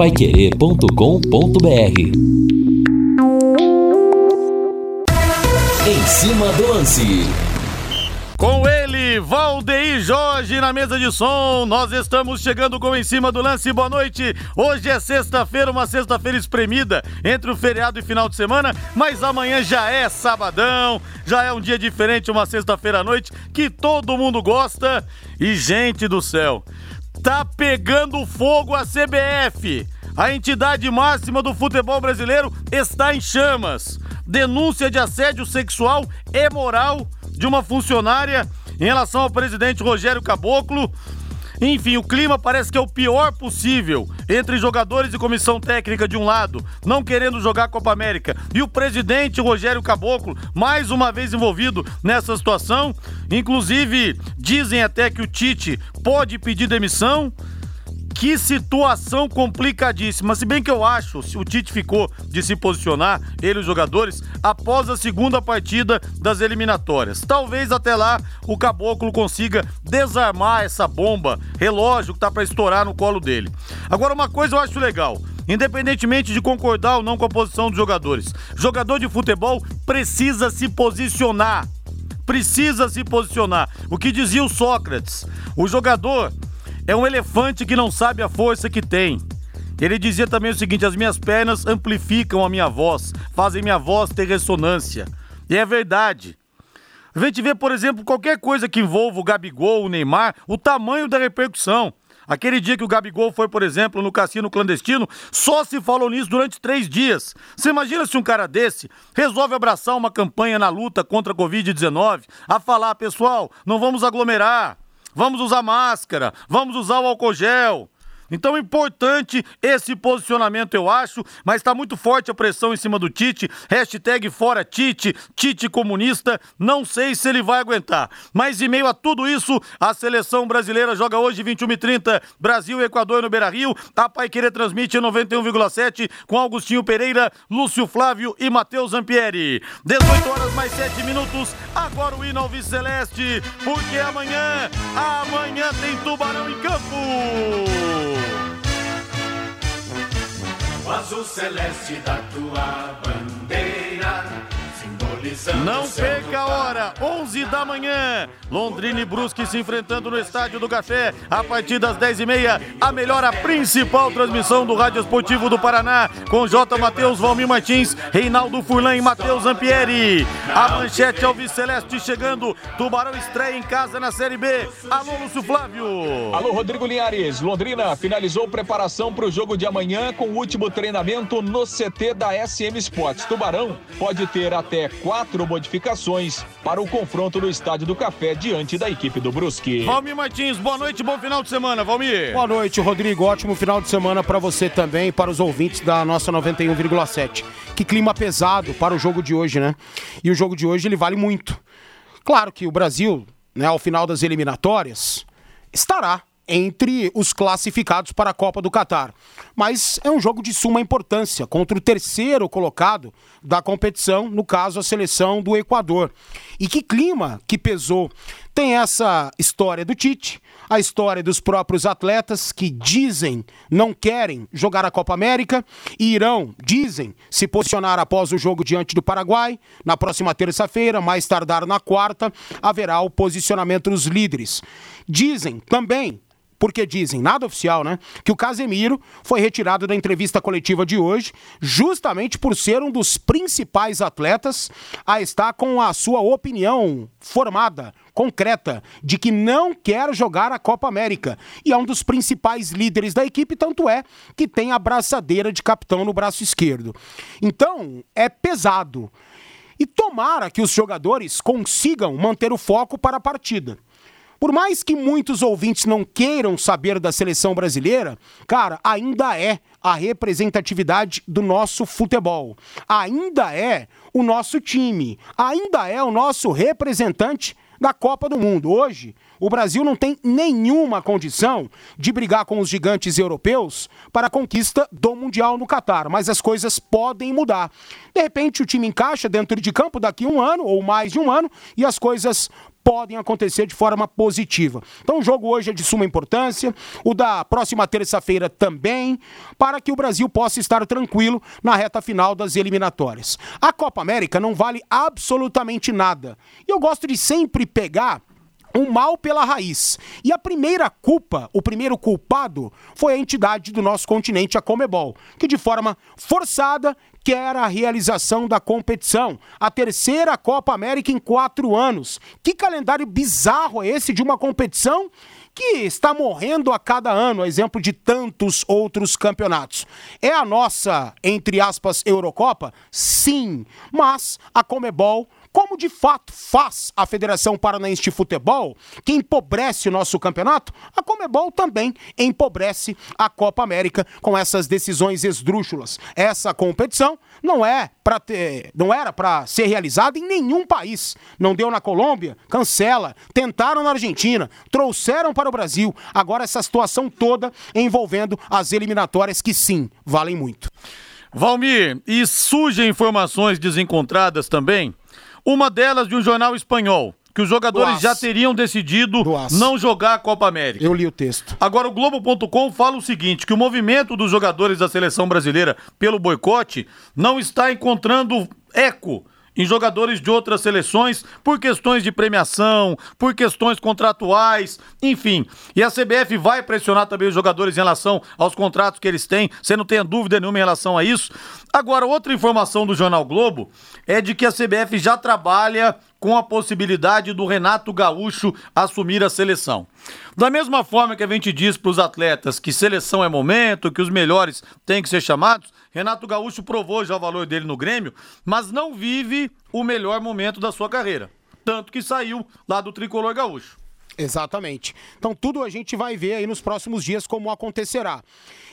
paiquerê.com.br Em cima do lance. Com ele, Valdeir Jorge na mesa de som. Nós estamos chegando com Em Cima do Lance. Boa noite. Hoje é sexta-feira, uma sexta-feira espremida entre o feriado e final de semana, mas amanhã já é sabadão, já é um dia diferente, uma sexta-feira à noite que todo mundo gosta. E, gente do céu, tá pegando fogo a CBF. A entidade máxima do futebol brasileiro está em chamas. Denúncia de assédio sexual e moral de uma funcionária em relação ao presidente Rogério Caboclo. Enfim, o clima parece que é o pior possível entre jogadores e comissão técnica de um lado, não querendo jogar a Copa América, e o presidente Rogério Caboclo, mais uma vez envolvido nessa situação. Inclusive, dizem até que o Tite pode pedir demissão. Que situação complicadíssima. Se bem que eu acho, o Tite ficou de se posicionar, ele e os jogadores, após a segunda partida das eliminatórias. Talvez até lá o Caboclo consiga desarmar essa bomba, relógio que tá para estourar no colo dele. Agora, uma coisa eu acho legal. Independentemente de concordar ou não com a posição dos jogadores, jogador de futebol precisa se posicionar. Precisa se posicionar. O que dizia o Sócrates? O jogador é um elefante que não sabe a força que tem. Ele dizia também o seguinte: as minhas pernas amplificam a minha voz, fazem minha voz ter ressonância. E é verdade. A gente vê, por exemplo, qualquer coisa que envolva o Gabigol, o Neymar, o tamanho da repercussão. Aquele dia que o Gabigol foi, por exemplo, no cassino clandestino, só se falou nisso durante três dias. Você imagina se um cara desse resolve abraçar uma campanha na luta contra a Covid-19, a falar, pessoal, não vamos aglomerar, vamos usar máscara, vamos usar o álcool gel. Então é importante esse posicionamento, eu acho, mas está muito forte a pressão em cima do Tite. Hashtag fora Tite, Tite comunista. Não sei se ele vai aguentar. Mas em meio a tudo isso, a seleção brasileira joga hoje 21 e 30 Brasil e Equador no Beira Rio. A Pai Querer transmite 91,7 com Augustinho Pereira, Lúcio Flávio e Matheus Zampieri. 18 horas mais 7 minutos. Agora o Vice Celeste, porque amanhã, amanhã tem Tubarão em campo. Azul celeste da tua bandeira, Não perca a hora, 11 da manhã. Londrina e Brusque se enfrentando no Estádio do Café a partir das 10h30. A melhor, a principal transmissão do Rádio Esportivo do Paraná com J. Matheus, Valmir Martins, Reinaldo Furlan e Matheus Zampieri. A manchete Alves Celeste chegando. Tubarão estreia em casa na Série B. Alô, Lúcio Flávio. Alô, Rodrigo Linhares. Londrina finalizou preparação para o jogo de amanhã com o último treinamento no CT da SM Sports. Tubarão pode ter até quatro modificações para o confronto no Estádio do Café diante da equipe do Brusque. Valmir Martins, boa noite, bom final de semana, Valmir. Boa noite, Rodrigo. Ótimo final de semana para você também e para os ouvintes da nossa 91,7. Que clima pesado para o jogo de hoje, né? E o jogo de hoje ele vale muito. Claro que o Brasil, né, ao final das eliminatórias, estará entre os classificados para a Copa do Catar. Mas é um jogo de suma importância contra o terceiro colocado da competição, no caso a seleção do Equador. E que clima que pesou. Tem essa história do Tite, a história dos próprios atletas que dizem não querem jogar a Copa América e irão, dizem, se posicionar após o jogo diante do Paraguai. Na próxima terça-feira, mais tardar na quarta, haverá o posicionamento dos líderes. Dizem também porque dizem, nada oficial, né? Que o Casemiro foi retirado da entrevista coletiva de hoje, justamente por ser um dos principais atletas a estar com a sua opinião formada, concreta, de que não quer jogar a Copa América. E é um dos principais líderes da equipe, tanto é que tem a braçadeira de capitão no braço esquerdo. Então, é pesado. E tomara que os jogadores consigam manter o foco para a partida. Por mais que muitos ouvintes não queiram saber da seleção brasileira, cara, ainda é a representatividade do nosso futebol. Ainda é o nosso time. Ainda é o nosso representante da Copa do Mundo. Hoje, o Brasil não tem nenhuma condição de brigar com os gigantes europeus para a conquista do Mundial no Catar, mas as coisas podem mudar. De repente, o time encaixa dentro de campo daqui um ano ou mais de um ano e as coisas podem acontecer de forma positiva. Então o jogo hoje é de suma importância, o da próxima terça-feira também, para que o Brasil possa estar tranquilo na reta final das eliminatórias. A Copa América não vale absolutamente nada. E eu gosto de sempre pegar um mal pela raiz. E a primeira culpa, o primeiro culpado, foi a entidade do nosso continente, a Comebol, que de forma forçada quer a realização da competição. A terceira Copa América em quatro anos. Que calendário bizarro é esse de uma competição que está morrendo a cada ano, a exemplo de tantos outros campeonatos. É a nossa, entre aspas, Eurocopa? Sim, mas a Comebol como de fato faz a Federação Paranaense de Futebol, que empobrece o nosso campeonato, a Comebol também empobrece a Copa América com essas decisões esdrúxulas. Essa competição não é para ter, não era para ser realizada em nenhum país. Não deu na Colômbia, cancela. Tentaram na Argentina, trouxeram para o Brasil. Agora essa situação toda envolvendo as eliminatórias que sim, valem muito. Valmir, e surgem informações desencontradas também uma delas de um jornal espanhol, que os jogadores já teriam decidido não jogar a Copa América. Eu li o texto. Agora o Globo.com fala o seguinte, que o movimento dos jogadores da seleção brasileira pelo boicote não está encontrando eco em jogadores de outras seleções por questões de premiação, por questões contratuais, enfim. E a CBF vai pressionar também os jogadores em relação aos contratos que eles têm, você não tenha dúvida nenhuma em relação a isso. Agora, outra informação do Jornal Globo é de que a CBF já trabalha com a possibilidade do Renato Gaúcho assumir a seleção. Da mesma forma que a gente diz para os atletas que seleção é momento, que os melhores têm que ser chamados, Renato Gaúcho provou já o valor dele no Grêmio, mas não vive o melhor momento da sua carreira. Tanto que saiu lá do tricolor gaúcho. Exatamente. Então tudo a gente vai ver aí nos próximos dias como acontecerá.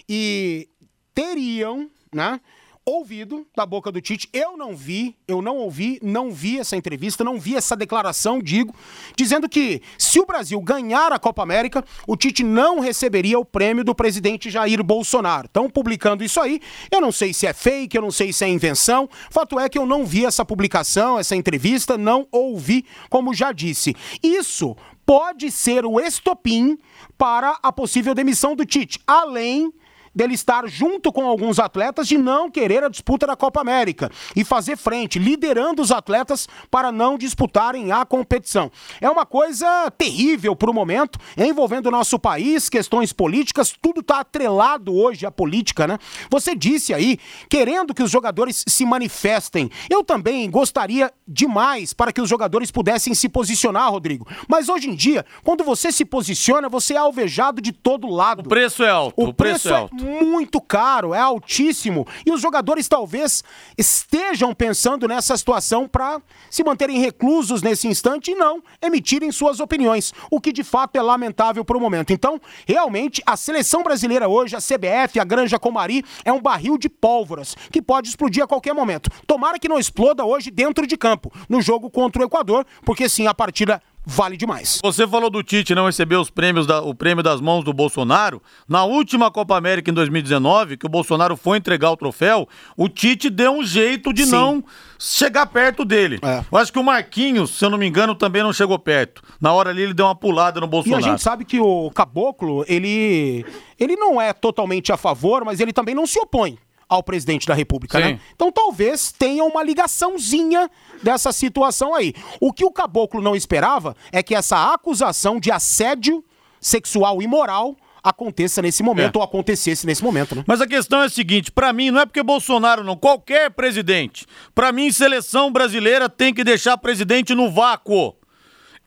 E teriam, né? Ouvido da boca do Tite. Eu não vi, eu não ouvi, não vi essa entrevista, não vi essa declaração, digo, dizendo que se o Brasil ganhar a Copa América, o Tite não receberia o prêmio do presidente Jair Bolsonaro. Estão publicando isso aí. Eu não sei se é fake, eu não sei se é invenção. Fato é que eu não vi essa publicação, essa entrevista, não ouvi, como já disse. Isso pode ser o estopim para a possível demissão do Tite, além dele estar junto com alguns atletas de não querer a disputa da Copa América e fazer frente, liderando os atletas para não disputarem a competição. É uma coisa terrível para o momento, envolvendo o nosso país, questões políticas, tudo está atrelado hoje à política, né? Você disse aí, querendo que os jogadores se manifestem. Eu também gostaria demais para que os jogadores pudessem se posicionar, Rodrigo. Mas hoje em dia, quando você se posiciona, você é alvejado de todo lado. O preço é alto. O, o preço, preço, é alto muito caro, é altíssimo. E os jogadores talvez estejam pensando nessa situação para se manterem reclusos nesse instante e não emitirem suas opiniões, o que de fato é lamentável para o momento. Então, realmente, a seleção brasileira hoje, a CBF, a Granja Comari, é um barril de pólvoras que pode explodir a qualquer momento. Tomara que não exploda hoje dentro de campo, no jogo contra o Equador, porque sim, a partida vale demais. Você falou do Tite não receber os prêmios da, o prêmio das mãos do Bolsonaro. Na última Copa América em 2019, que o Bolsonaro foi entregar o troféu, o Tite deu um jeito de Sim. não chegar perto dele. É. Eu acho que o Marquinhos, se eu não me engano, também não chegou perto. Na hora ali ele deu uma pulada no Bolsonaro. E a gente sabe que o Caboclo, ele ele não é totalmente a favor, mas ele também não se opõe ao presidente da República, né? Então talvez tenha uma ligaçãozinha dessa situação aí. O que o caboclo não esperava é que essa acusação de assédio sexual e moral aconteça nesse momento é. ou acontecesse nesse momento, né? Mas a questão é a seguinte, para mim não é porque Bolsonaro não, qualquer presidente, para mim seleção brasileira tem que deixar presidente no vácuo.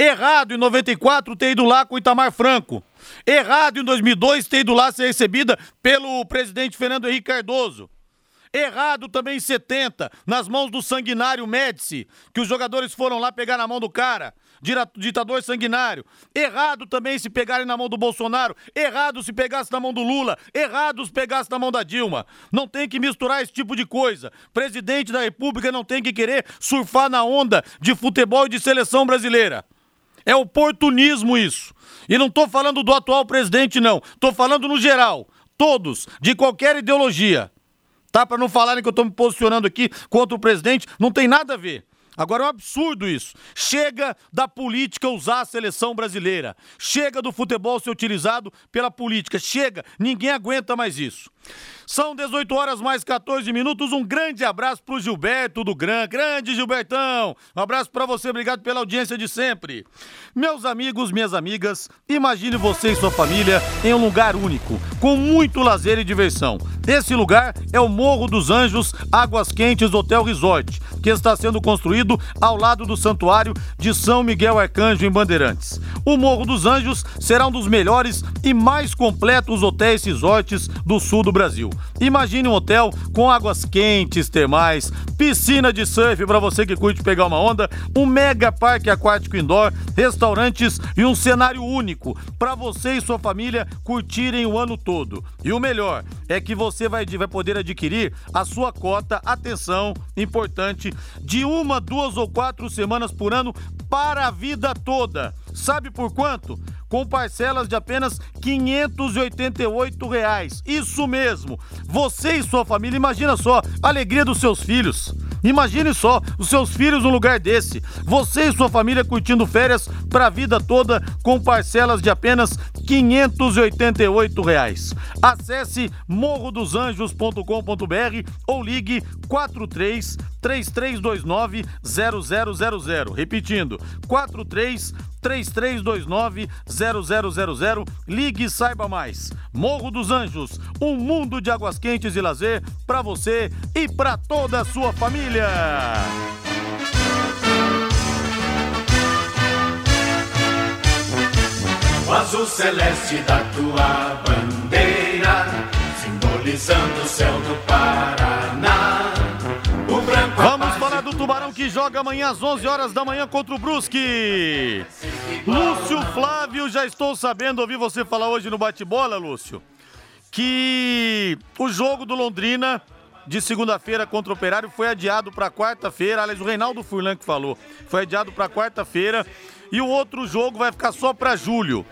Errado em 94 ter ido lá com Itamar Franco. Errado em 2002 ter ido lá ser recebida pelo presidente Fernando Henrique Cardoso. Errado também em 70, nas mãos do sanguinário Médici, que os jogadores foram lá pegar na mão do cara, ditador sanguinário. Errado também se pegarem na mão do Bolsonaro. Errado se pegasse na mão do Lula. Errado se pegasse na mão da Dilma. Não tem que misturar esse tipo de coisa. Presidente da República não tem que querer surfar na onda de futebol e de seleção brasileira. É oportunismo isso. E não estou falando do atual presidente, não. Estou falando no geral. Todos, de qualquer ideologia. Tá? Para não falarem que eu estou me posicionando aqui contra o presidente, não tem nada a ver. Agora é um absurdo isso. Chega da política usar a seleção brasileira. Chega do futebol ser utilizado pela política. Chega, ninguém aguenta mais isso. São 18 horas mais 14 minutos. Um grande abraço pro Gilberto do Gran. Grande Gilbertão. Um abraço para você. Obrigado pela audiência de sempre. Meus amigos, minhas amigas, imagine você e sua família em um lugar único, com muito lazer e diversão. Esse lugar é o Morro dos Anjos Águas Quentes Hotel Resort, que está sendo construído ao lado do Santuário de São Miguel Arcanjo em Bandeirantes. O Morro dos Anjos será um dos melhores e mais completos hotéis resorts do sul do Brasil. Imagine um hotel com águas quentes, termais, piscina de surf para você que curte pegar uma onda, um mega parque aquático indoor, restaurantes e um cenário único para você e sua família curtirem o ano todo. E o melhor é que você vai, vai poder adquirir a sua cota, atenção, importante, de uma, duas ou quatro semanas por ano para a vida toda. Sabe por quanto? Com parcelas de apenas 588 reais. Isso mesmo. Você e sua família, imagina só a alegria dos seus filhos. Imagine só os seus filhos num lugar desse. Você e sua família curtindo férias para a vida toda com parcelas de apenas 588. Reais. Acesse morrodosanjos.com.br ou ligue 43 3329 0000. Repetindo, 43 3329 0000. Ligue e saiba mais. Morro dos Anjos, um mundo de águas quentes e lazer para você e para toda a sua família. O azul celeste da tua bandeira, simbolizando o céu do Paraná. O branco Vamos falar do Tubarão que joga amanhã às 11 horas da manhã contra o Brusque. Lúcio Flávio, já estou sabendo, ouvi você falar hoje no bate-bola, Lúcio, que o jogo do Londrina de segunda-feira contra o Operário foi adiado para quarta-feira. Aliás, o Reinaldo Furlan que falou. Foi adiado para quarta-feira e o outro jogo vai ficar só para julho.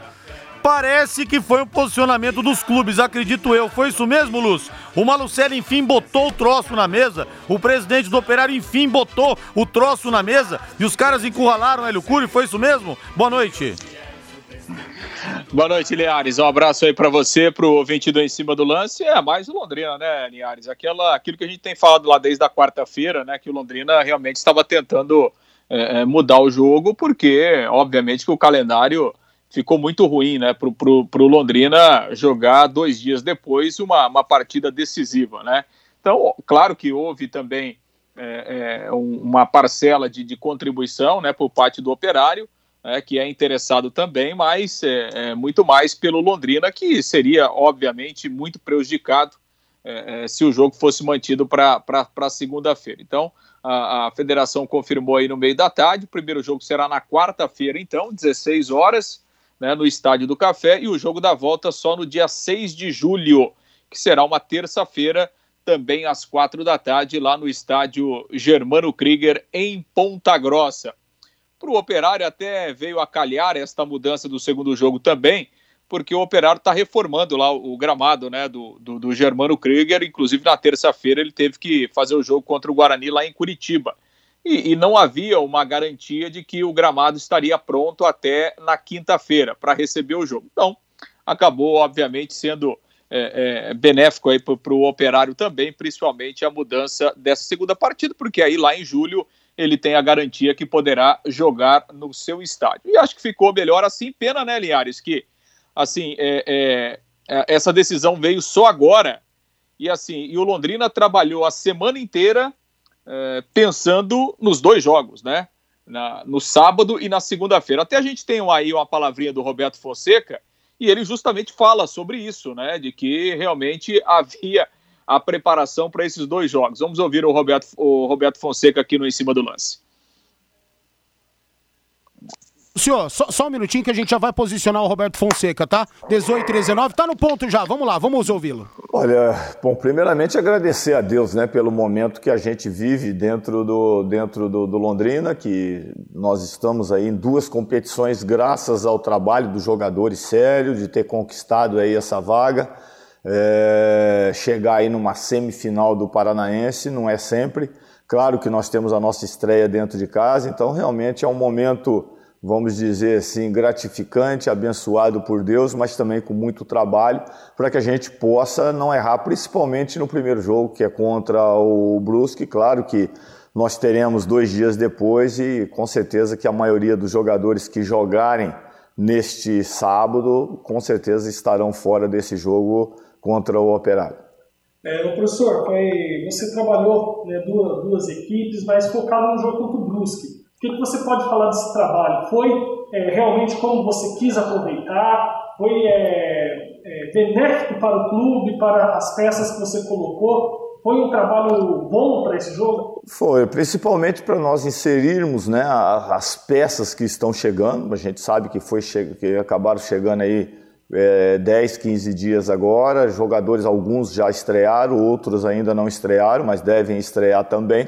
Parece que foi um posicionamento dos clubes, acredito eu. Foi isso mesmo, Lúcio? O Malucelli, enfim, botou o troço na mesa. O presidente do Operário, enfim, botou o troço na mesa. E os caras encurralaram o Hélio Cury. Foi isso mesmo? Boa noite. Boa noite, Linhares. Um abraço aí para você, pro ouvinte do Em Cima do Lance. É mais o Londrina, né? Aquela, aquilo que a gente tem falado lá desde a quarta-feira, né? Que o Londrina realmente estava tentando é, mudar o jogo, porque, obviamente, que o calendário ficou muito ruim, né, pro, pro Londrina jogar dois dias depois uma, uma partida decisiva, né? Então, claro que houve também é, é, uma parcela de, de contribuição, né, por parte do operário, é, que é interessado também, mas é, é, muito mais pelo Londrina, que seria, obviamente, muito prejudicado é, é se o jogo fosse mantido para segunda-feira. Então, a, a, federação confirmou aí no meio da tarde, o primeiro jogo será na quarta-feira, então, 16 horas, né, no Estádio do Café, e o jogo da volta só no dia 6 de julho, que será uma terça-feira, também às quatro da tarde, lá no estádio Germano Krieger, em Ponta Grossa. Para o Operário até veio a calhar esta mudança do segundo jogo também, porque o Operário está reformando lá o gramado né, do, do, do Germano Krieger, inclusive na terça-feira ele teve que fazer o jogo contra o Guarani lá em Curitiba. E, e, não havia uma garantia de que o gramado estaria pronto até na quinta-feira para receber o jogo. Então, acabou, obviamente, sendo é, é, benéfico para o operário também, principalmente a mudança dessa segunda partida, porque aí lá em julho ele tem a garantia que poderá jogar no seu estádio. E acho que ficou melhor assim. Pena, né, Linhares, que assim é, é, é, essa decisão veio só agora. E assim, e o Londrina trabalhou a semana inteira é, pensando nos dois jogos, né? Na, no sábado e na segunda-feira. Até a gente tem aí uma palavrinha do Roberto Fonseca e ele justamente fala sobre isso, né? De que realmente havia a preparação para esses dois jogos. Vamos ouvir o Roberto, o Roberto Fonseca aqui no Em Cima do Lance. Senhor, só, só, um minutinho que a gente já vai posicionar o Roberto Fonseca, tá? 18 e 19, tá no ponto já. Vamos lá, vamos ouvi-lo. Olha, bom, primeiramente agradecer a Deus, né, pelo momento que a gente vive dentro do, dentro do, do Londrina, que nós estamos aí em duas competições graças ao trabalho dos jogadores sério, de ter conquistado aí essa vaga. É, chegar aí numa semifinal do Paranaense não é sempre, Claro que nós temos a nossa estreia dentro de casa, então realmente é um momento, vamos dizer assim, gratificante, abençoado por Deus, mas também com muito trabalho para que a gente possa não errar, principalmente no primeiro jogo, que é contra o Brusque. Claro que nós teremos dois dias depois e com certeza que a maioria dos jogadores que jogarem neste sábado, com certeza estarão fora desse jogo contra o Operário. É, professor, foi, você trabalhou né, duas, duas, equipes, mas focado no jogo contra o Brusque. O que, você pode falar desse trabalho? Foi é, realmente como você quis aproveitar? Foi é, é, benéfico para o clube, para as peças que você colocou? Foi um trabalho bom para esse jogo? Foi, principalmente para nós inserirmos né, as peças que estão chegando. A gente sabe que, foi, que acabaram chegando aí é, 10, 15 dias agora. Jogadores, alguns já estrearam, outros ainda não estrearam, mas devem estrear também.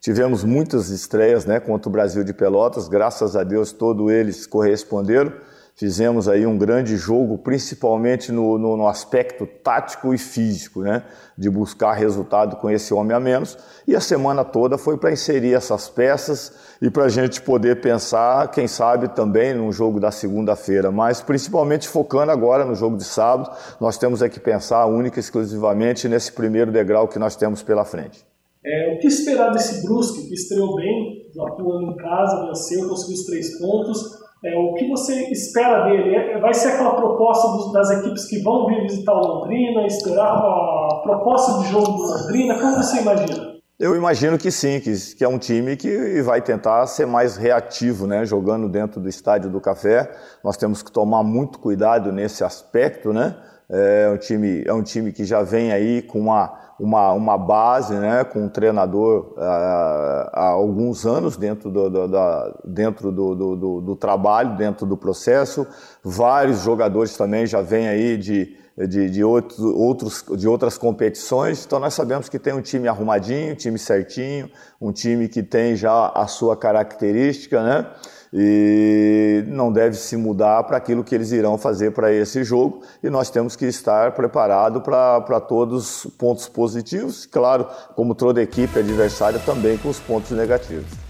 Tivemos muitas estreias né, contra o Brasil de Pelotas, graças a Deus todos eles corresponderam. Fizemos aí um grande jogo, principalmente no, no, no, aspecto tático e físico, né? De buscar resultado com esse homem a menos. E a semana toda foi para inserir essas peças e para a gente poder pensar, quem sabe, também no jogo da segunda-feira. Mas principalmente focando agora no jogo de sábado, nós temos é que pensar única e exclusivamente nesse primeiro degrau que nós temos pela frente. É, o que esperar desse Brusque, que estreou bem, atuando em casa, venceu, conseguiu os três pontos é, o que você espera dele? É, vai ser aquela proposta dos, das equipes que vão vir visitar o Londrina, esperar uma proposta de jogo do Londrina? Como você imagina? Eu imagino que sim, que, que, é um time que vai tentar ser mais reativo, né? Jogando dentro do estádio do Café. Nós temos que tomar muito cuidado nesse aspecto, né? É um time, é um time que já vem aí com uma uma, uma base, né, com um treinador uh, há alguns anos dentro, do, do, da, dentro do, do, do, trabalho, dentro do processo. Vários jogadores também já vêm aí de, de, de, outros, outros, de outras competições. Então nós sabemos que tem um time arrumadinho, um time certinho, um time que tem já a sua característica, né? e não deve se mudar para aquilo que eles irão fazer para esse jogo e nós temos que estar preparado para todos os pontos positivos, claro, como toda equipe adversária também com os pontos negativos.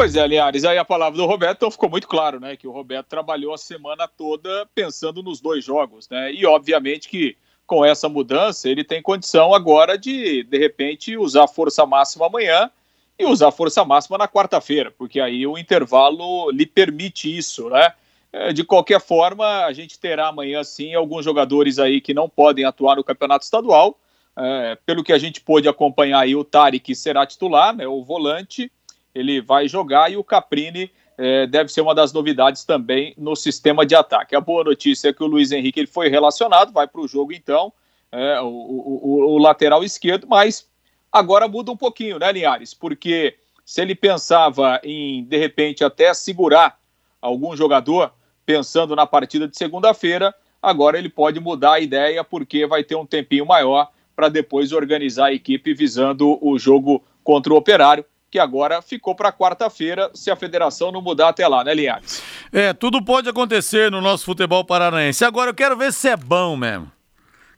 Pois é, Linhares, aí a palavra do Roberto então ficou muito claro, né, que o Roberto trabalhou a semana toda pensando nos dois jogos, né, e obviamente que com essa mudança ele tem condição agora de, de repente, usar força máxima amanhã e usar força máxima na quarta-feira, porque aí o intervalo lhe permite isso, né? É, de qualquer forma, a gente terá amanhã sim alguns jogadores aí que não podem atuar no campeonato estadual. É, pelo que a gente pôde acompanhar aí, o Tarek será titular, né, o volante, ele vai jogar e o Caprini é, deve ser uma das novidades também no sistema de ataque. A boa notícia é que o Luiz Henrique ele foi relacionado, vai para o jogo então, é, o, o, o, lateral esquerdo, mas Agora muda um pouquinho, né, Linhares? Porque se ele pensava em, de repente, até segurar algum jogador, pensando na partida de segunda-feira, agora ele pode mudar a ideia, porque vai ter um tempinho maior para depois organizar a equipe visando o jogo contra o Operário, que agora ficou para quarta-feira, se a federação não mudar até lá, né, Linhares? É, tudo pode acontecer no nosso futebol paranaense. Agora eu quero ver se é bom mesmo.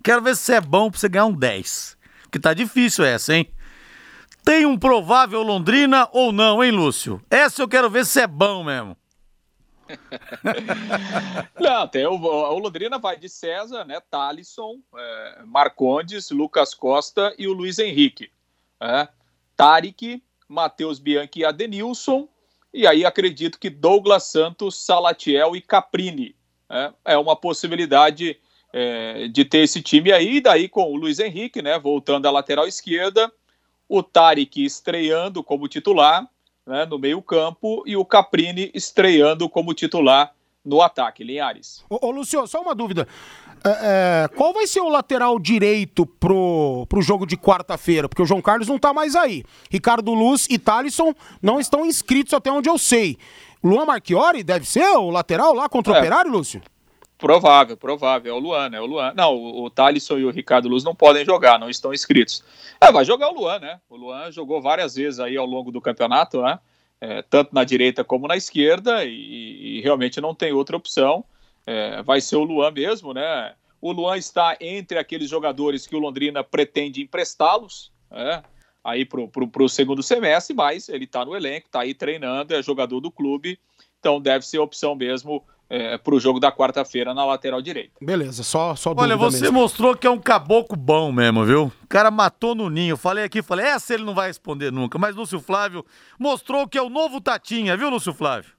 Quero ver se é bom para você ganhar um 10 que tá difícil essa, hein? Tem um provável Londrina ou não, hein, Lúcio? Essa eu quero ver se é bom mesmo. não, tem o, o, Londrina vai de César, né? Talisson, é, Marcondes, Lucas Costa e o Luiz Henrique. É, Tarek, Matheus Bianchi e Adenilson. E aí acredito que Douglas Santos, Salatiel e Caprini. É, é uma possibilidade é, de ter esse time aí, daí com o Luiz Henrique, né, voltando à lateral esquerda, o Tarek estreando como titular né, no meio-campo e o Caprini estreando como titular no ataque, Linhares. Ô, ô Lucio, só uma dúvida. É, é, qual vai ser o lateral direito pro, pro jogo de quarta-feira? Porque o João Carlos não tá mais aí. Ricardo Luz e Thalisson não estão inscritos até onde eu sei. Luan Marchiori deve ser o lateral lá contra o é. Operário, Lúcio? Provável, provável. É o Luan, né? O Luan. Não, o, o Thalisson e o Ricardo Luz não podem jogar, não estão inscritos. É, vai jogar o Luan, né? O Luan jogou várias vezes aí ao longo do campeonato, né? É, tanto na direita como na esquerda, e, e realmente não tem outra opção. É, vai ser o Luan mesmo, né? O Luan está entre aqueles jogadores que o Londrina pretende emprestá-los, né? aí pro, pro segundo semestre, mas ele está no elenco, está aí treinando, é jogador do clube, então deve ser opção mesmo é, para o jogo da quarta-feira na lateral direita. Beleza, só, só Olha, você mesmo. mostrou que é um caboclo bom mesmo, viu? O cara matou no ninho. Falei aqui, falei, essa ele não vai responder nunca. Mas Lúcio Flávio mostrou que é o novo Tatinha, viu, Lúcio Flávio?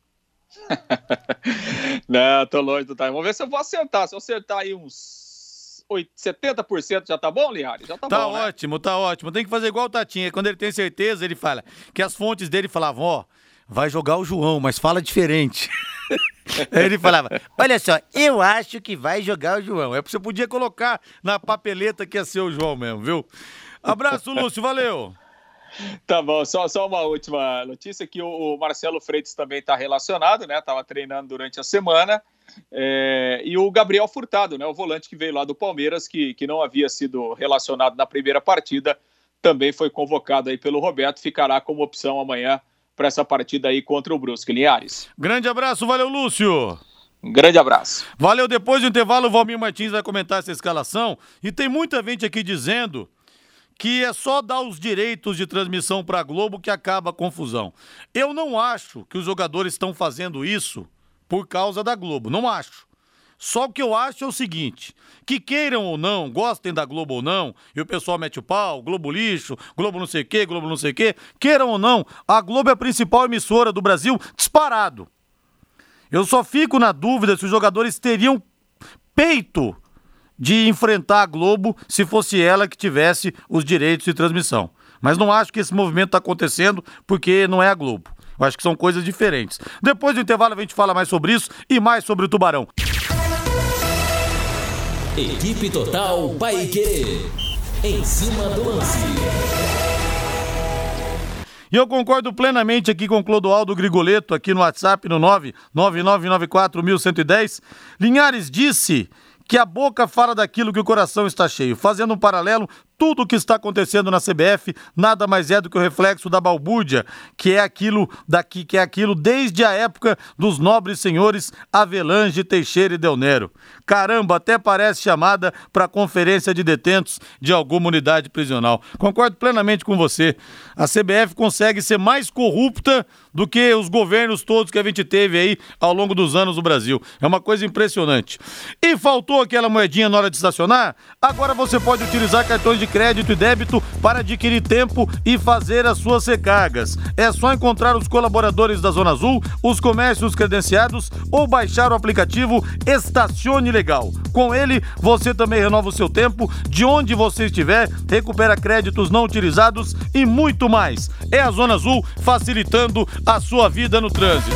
não, tô longe do time. Vamos ver se eu vou acertar. Se eu acertar aí uns 70% já tá bom, Liari? Já tá, tá bom, Tá ótimo, né? tá ótimo. Tem que fazer igual o Tatinha. Quando ele tem certeza, ele fala que as fontes dele falavam, ó, vai jogar o João, mas fala diferente. Ele falava: Olha só, eu acho que vai jogar o João. É porque você podia colocar na papeleta que ia ser o João mesmo, viu? Abraço, Lúcio, valeu. Tá bom, só, só uma última notícia que o, o Marcelo Freitas também está relacionado, né? Tava treinando durante a semana. É, e o Gabriel Furtado, né? O volante que veio lá do Palmeiras, que, que não havia sido relacionado na primeira partida, também foi convocado aí pelo Roberto, ficará como opção amanhã para essa partida aí contra o Brusque, Linhares. Grande abraço, valeu, Lúcio. Um grande abraço. Valeu, depois do intervalo, o Valmir Martins vai comentar essa escalação. E tem muita gente aqui dizendo que é só dar os direitos de transmissão para a Globo que acaba a confusão. Eu não acho que os jogadores estão fazendo isso por causa da Globo, não acho. Só o que eu acho é o seguinte: que queiram ou não, gostem da Globo ou não, e o pessoal mete o pau, Globo lixo, Globo não sei o quê, Globo não sei o quê, queiram ou não, a Globo é a principal emissora do Brasil disparado. Eu só fico na dúvida se os jogadores teriam peito de enfrentar a Globo se fosse ela que tivesse os direitos de transmissão. Mas não acho que esse movimento está acontecendo porque não é a Globo. Eu acho que são coisas diferentes. Depois do intervalo a gente fala mais sobre isso e mais sobre o Tubarão. Equipe Total Paique. Em cima do lance. E eu concordo plenamente aqui com Clodoaldo Grigoleto, aqui no WhatsApp, no 999941110. Linhares disse que a boca fala daquilo que o coração está cheio. Fazendo um paralelo, tudo o que está acontecendo na CBF nada mais é do que o reflexo da balbúrdia, que é aquilo daqui, que é aquilo desde a época dos nobres senhores Avelange, Teixeira e Del Nero. Caramba, até parece chamada para conferência de detentos de alguma unidade prisional. Concordo plenamente com você. A CBF consegue ser mais corrupta do que os governos todos que a gente teve aí ao longo dos anos no Brasil. É uma coisa impressionante. E faltou aquela moedinha na hora de estacionar? Agora você pode utilizar cartões de crédito e débito para adquirir tempo e fazer as suas recargas. É só encontrar os colaboradores da Zona Azul, os comércios credenciados ou baixar o aplicativo Estacione Legal. Com ele, você também renova o seu tempo de onde você estiver, recupera créditos não utilizados e muito mais. É a Zona Azul facilitando a sua vida no trânsito.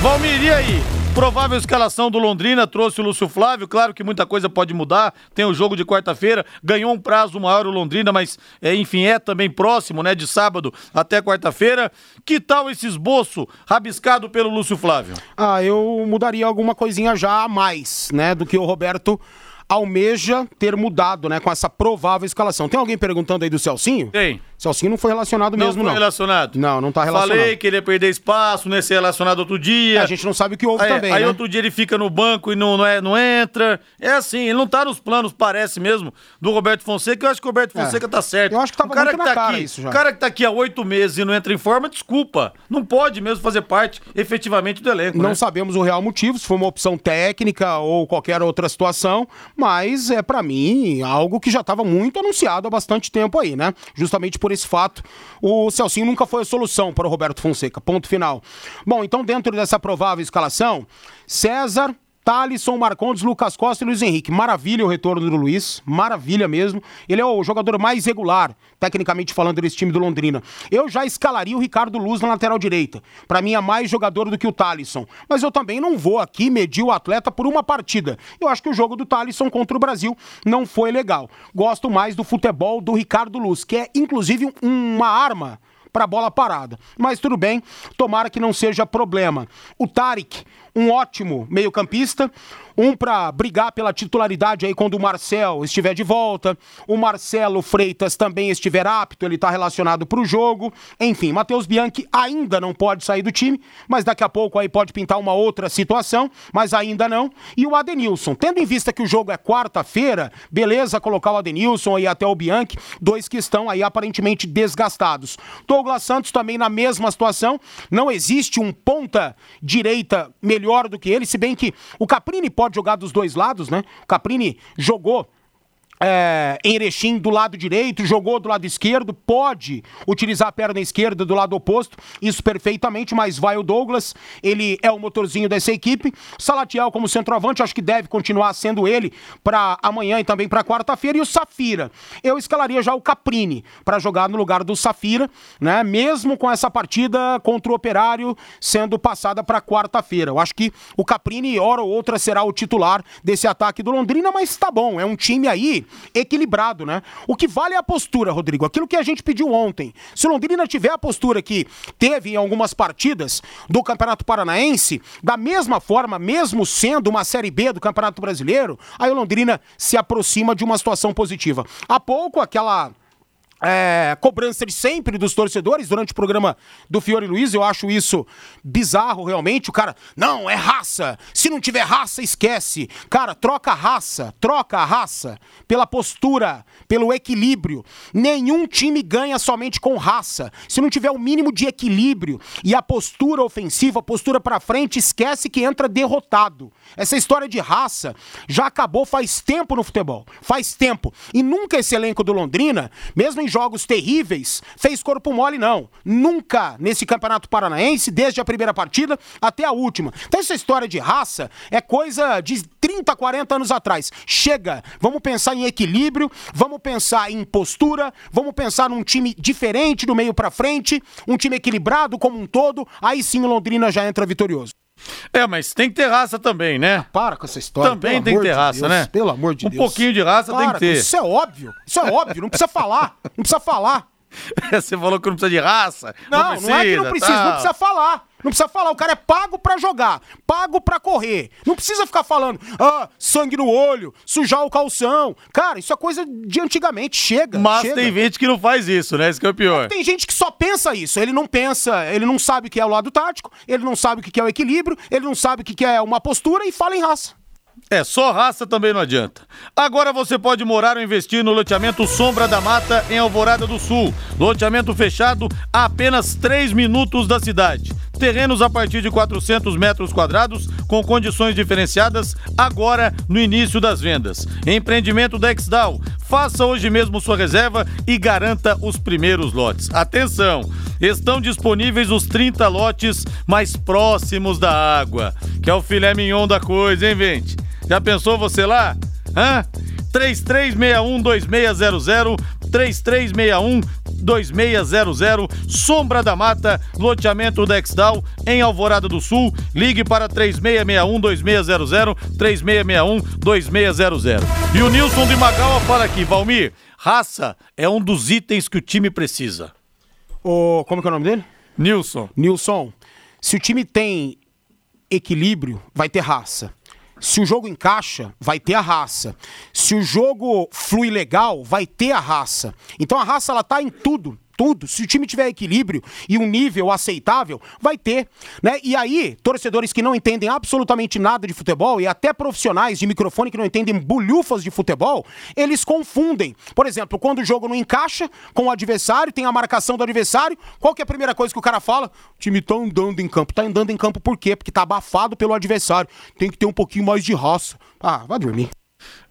Valmir, e aí? Provável escalação do Londrina trouxe o Lúcio Flávio. Claro que muita coisa pode mudar. Tem o jogo de quarta-feira. Ganhou um prazo maior o Londrina, mas é, enfim, é também próximo, né? De sábado até quarta-feira. Que tal esse esboço rabiscado pelo Lúcio Flávio? Ah, eu mudaria alguma coisinha já a mais, né? Do que o Roberto almeja ter mudado, né? Com essa provável escalação. Tem alguém perguntando aí do Celcinho? Tem. Celcinho não foi relacionado não mesmo, foi não. relacionado? Não, não tá relacionado. Falei que ele ia perder espaço, não ia ser relacionado outro dia. É, a gente não sabe o que houve aí, também, Aí né? outro dia ele fica no banco e não, não, é, não entra. É assim, ele não tá nos planos, parece mesmo, do Roberto Fonseca. Eu acho que o Roberto Fonseca é. tá certo. Eu acho que tava o cara muito que tá cara aqui, isso já. O cara que tá aqui há oito meses e não entra em forma, desculpa. Não pode mesmo fazer parte efetivamente do elenco, Não né? sabemos o real motivo, se foi uma opção técnica ou qualquer outra situação, mas é para mim algo que já estava muito anunciado há bastante tempo aí, né? Justamente por esse fato, o Celcinho nunca foi a solução para o Roberto Fonseca. Ponto final. Bom, então dentro dessa provável escalação, César, Thalisson, Marcondes, Lucas Costa e Luiz Henrique. Maravilha o retorno do Luiz, maravilha mesmo. Ele é o jogador mais regular, tecnicamente falando, desse time do Londrina. Eu já escalaria o Ricardo Luz na lateral direita. Para mim é mais jogador do que o Thalisson. Mas eu também não vou aqui medir o atleta por uma partida. Eu acho que o jogo do Thalisson contra o Brasil não foi legal. Gosto mais do futebol do Ricardo Luz, que é inclusive uma arma para bola parada. Mas tudo bem, tomara que não seja problema. O Tarek, um ótimo meio-campista, um para brigar pela titularidade aí quando o Marcel estiver de volta, o Marcelo Freitas também estiver apto, ele está relacionado para o jogo. Enfim, Matheus Bianchi ainda não pode sair do time, mas daqui a pouco aí pode pintar uma outra situação, mas ainda não. E o Adenilson, tendo em vista que o jogo é quarta-feira, beleza colocar o Adenilson aí até o Bianchi, dois que estão aí aparentemente desgastados. Douglas Santos também na mesma situação, não existe um ponta direita melhor do que ele, se bem que o Caprini pode jogar dos dois lados, né? O Caprini jogou é, em Erechim do lado direito, jogou do lado esquerdo, pode utilizar a perna esquerda do lado oposto, isso perfeitamente, mas vai o Douglas, ele é o motorzinho dessa equipe. Salatiel como centroavante, acho que deve continuar sendo ele para amanhã e também para quarta-feira. E o Safira, eu escalaria já o Caprini para jogar no lugar do Safira, né? Mesmo com essa partida contra o Operário sendo passada para quarta-feira. Eu acho que o Caprini, hora ou outra, será o titular desse ataque do Londrina, mas tá bom, é um time aí equilibrado, né? O que vale é a postura, Rodrigo. Aquilo que a gente pediu ontem. Se o Londrina tiver a postura que teve em algumas partidas do Campeonato Paranaense, da mesma forma, mesmo sendo uma Série B do Campeonato Brasileiro, aí o Londrina se aproxima de uma situação positiva. Há pouco, aquela é, cobrança de sempre dos torcedores durante o programa do Fiore Luiz. Eu acho isso bizarro, realmente. O cara, não, é raça. Se não tiver raça, esquece. Cara, troca a raça, troca a raça pela postura, pelo equilíbrio. Nenhum time ganha somente com raça. Se não tiver o mínimo de equilíbrio e a postura ofensiva, a postura para frente, esquece que entra derrotado. Essa história de raça já acabou faz tempo no futebol. Faz tempo. E nunca esse elenco do Londrina, mesmo em jogos terríveis, fez corpo mole, não. Nunca nesse Campeonato Paranaense, desde a primeira partida até a última. Então essa história de raça é coisa de 30, 40 anos atrás. Chega, vamos pensar em equilíbrio, vamos pensar em postura, vamos pensar num time diferente do meio para frente, um time equilibrado como um todo, aí sim o Londrina já entra vitorioso. É, mas tem que ter raça também, né? Ah, para com essa história. Também tem que ter de raça, Deus, né? Pelo amor de um Deus. Um pouquinho de raça para, tem que ter. Isso é óbvio. Isso é óbvio. Não precisa falar. Não precisa falar. Você falou que não precisa de raça. Não, não, precisa, não é que não precisa, tal. não precisa falar. Não precisa falar, o cara é pago para jogar, pago para correr. Não precisa ficar falando, ah, sangue no olho, sujar o calção. Cara, isso é coisa de antigamente, chega. Mas chega. tem gente que não faz isso, né? Isso que é o pior. Tem gente que só pensa isso. Ele não pensa, ele não sabe o que é o lado tático, ele não sabe o que é o equilíbrio, ele não sabe o que é uma postura e fala em raça. É, só raça também não adianta. Agora você pode morar ou investir no loteamento Sombra da Mata, em Alvorada do Sul. Loteamento fechado a apenas 3 minutos da cidade. Terrenos a partir de 400 metros quadrados, com condições diferenciadas, agora no início das vendas. Empreendimento da. Faça hoje mesmo sua reserva e garanta os primeiros lotes. Atenção! Estão disponíveis os 30 lotes mais próximos da água, que é o filé mignon da coisa, hein, gente? Já pensou você lá? Hã? 3361-2600, 3361-2600, Sombra da Mata, loteamento Dexdal, em Alvorada do Sul. Ligue para 3661-2600, 3661-2600. E o Nilson de Magawa fala aqui, Valmir, raça é um dos itens que o time precisa. O, como que é o nome dele? Nilson. Nilson, se o time tem equilíbrio, vai ter raça. Se o jogo encaixa, vai ter a raça. Se o jogo flui legal, vai ter a raça. Então a raça ela tá em tudo tudo. Se o time tiver equilíbrio e um nível aceitável, vai ter, né? E aí, torcedores que não entendem absolutamente nada de futebol e até profissionais de microfone que não entendem bulhufas de futebol, eles confundem. Por exemplo, quando o jogo não encaixa com o adversário, tem a marcação do adversário, qual que é a primeira coisa que o cara fala? O time tá andando em campo. Tá andando em campo por quê? Porque tá abafado pelo adversário. Tem que ter um pouquinho mais de raça. Ah, vai dormir.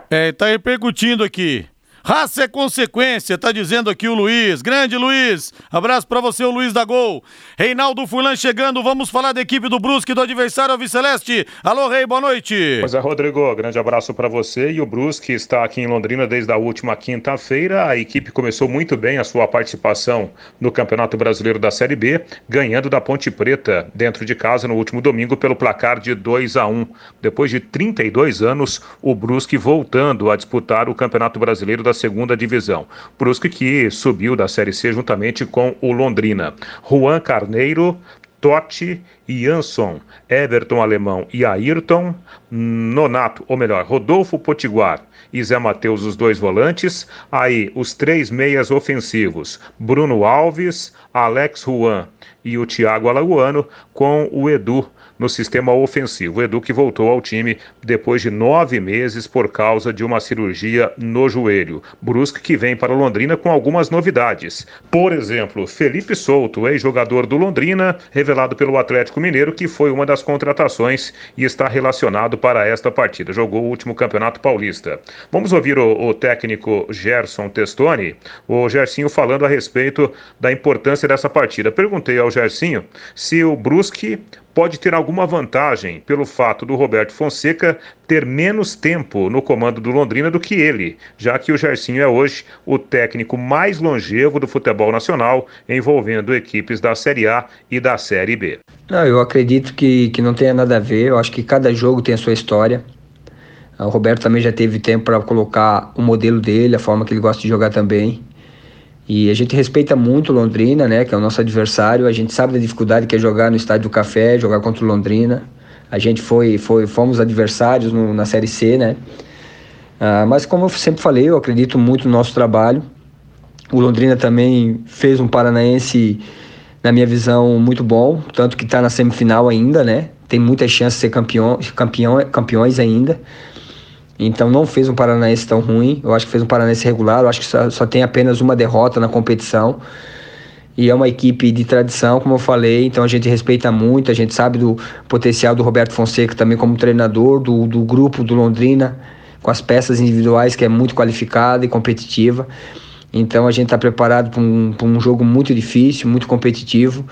É, tá repercutindo aqui. Raça é consequência, tá dizendo aqui o Luiz. Grande Luiz. Abraço para você, o Luiz da Gol. Reinaldo Fulan chegando. Vamos falar da equipe do Brusque do adversário Alviceleste. Alô, Rei, boa noite. Pois é, Rodrigo. Grande abraço para você. E o Brusque está aqui em Londrina desde a última quinta-feira. A equipe começou muito bem a sua participação no Campeonato Brasileiro da Série B, ganhando da Ponte Preta dentro de casa no último domingo pelo placar de 2 a 1. Depois de 32 anos, o Brusque voltando a disputar o Campeonato Brasileiro da segunda divisão. Brusque que subiu da Série C juntamente com o Londrina. Juan Carneiro, Totti Jansson, Everton Alemão e Ayrton, Nonato, ou melhor, Rodolfo Potiguar e Zé Matheus, os dois volantes. Aí os três meias ofensivos: Bruno Alves, Alex Juan e o Thiago Alagoano, com o Edu no sistema ofensivo. O Edu que voltou ao time depois de nove meses por causa de uma cirurgia no joelho. Brusque que vem para Londrina com algumas novidades. Por exemplo, Felipe Souto, ex-jogador do Londrina, revelado pelo Atlético Mineiro, que foi uma das contratações e está relacionado para esta partida. Jogou o último Campeonato Paulista. Vamos ouvir o, o técnico Gerson Testoni, o Gersinho falando a respeito da importância dessa partida. Perguntei ao Gersinho se o Brusque pode ter alguma vantagem pelo fato do Roberto Fonseca ter menos tempo no comando do Londrina do que ele, já que o Gersinho é hoje o técnico mais longevo do futebol nacional, envolvendo equipes da Série A e da Série B. Não, eu acredito que, que não tenha nada a ver, eu acho que cada jogo tem a sua história. O Roberto também já teve tempo para colocar o modelo dele, a forma que ele gosta de jogar também. E a gente respeita muito Londrina, né, que é o nosso adversário. A gente sabe da dificuldade que é jogar no Estádio do Café, jogar contra o Londrina. A gente foi, foi fomos adversários no, na Série C, né? Ah, mas como eu sempre falei, eu acredito muito no nosso trabalho. O Londrina também fez um paranaense, na minha visão, muito bom, tanto que está na semifinal ainda, né? Tem muita chance de ser campeão, campeão, campeões ainda. Então não fez um Paranaense tão ruim. Eu acho que fez um Paranaense regular. Eu acho que só, só, tem apenas uma derrota na competição. E é uma equipe de tradição, como eu falei. Então a gente respeita muito. A gente sabe do potencial do Roberto Fonseca também como treinador, do, do grupo do Londrina, com as peças individuais, que é muito qualificada e competitiva. Então a gente está preparado para um, um jogo muito difícil, muito competitivo